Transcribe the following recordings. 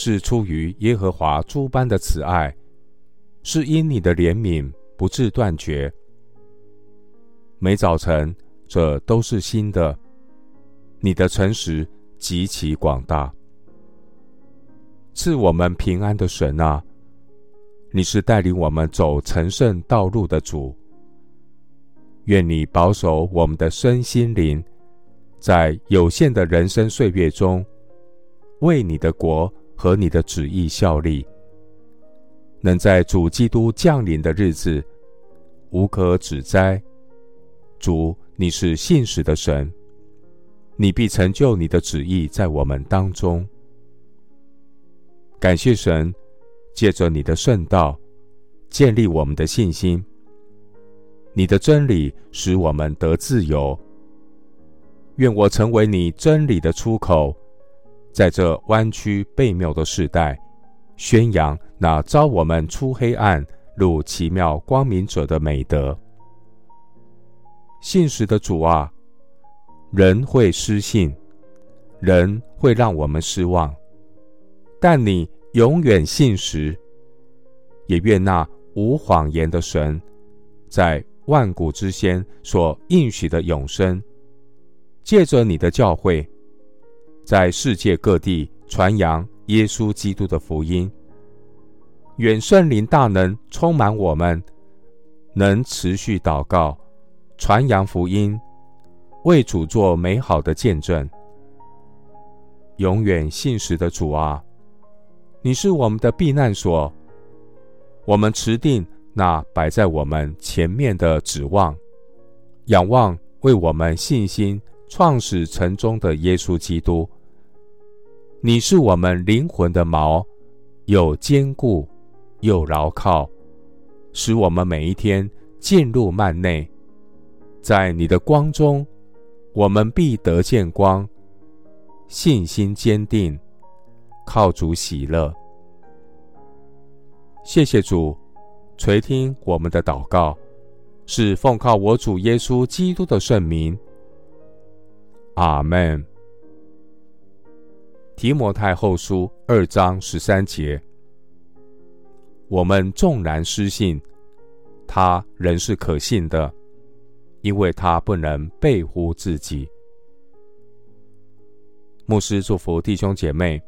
是出于耶和华诸般的慈爱，是因你的怜悯不致断绝。每早晨，这都是新的。你的诚实极其广大，赐我们平安的神啊！你是带领我们走成圣道路的主。愿你保守我们的身心灵，在有限的人生岁月中，为你的国和你的旨意效力，能在主基督降临的日子，无可指摘。主，你是信实的神，你必成就你的旨意在我们当中。感谢神，借着你的圣道建立我们的信心。你的真理使我们得自由。愿我成为你真理的出口，在这弯曲悖谬的时代，宣扬那招我们出黑暗入奇妙光明者的美德。信实的主啊，人会失信，人会让我们失望，但你永远信实。也愿那无谎言的神，在万古之先所应许的永生，借着你的教诲，在世界各地传扬耶稣基督的福音。愿圣灵大能充满我们，能持续祷告。传扬福音，为主做美好的见证。永远信实的主啊，你是我们的避难所。我们持定那摆在我们前面的指望，仰望为我们信心创始成终的耶稣基督。你是我们灵魂的锚，又坚固又牢靠，使我们每一天进入幔内。在你的光中，我们必得见光，信心坚定，靠主喜乐。谢谢主垂听我们的祷告，是奉靠我主耶稣基督的圣名。阿门。提摩太后书二章十三节：我们纵然失信，他仍是可信的。因为他不能背乎自己。牧师祝福弟兄姐妹，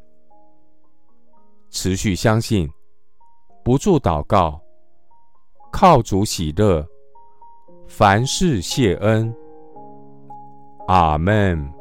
持续相信，不住祷告，靠主喜乐，凡事谢恩。阿门。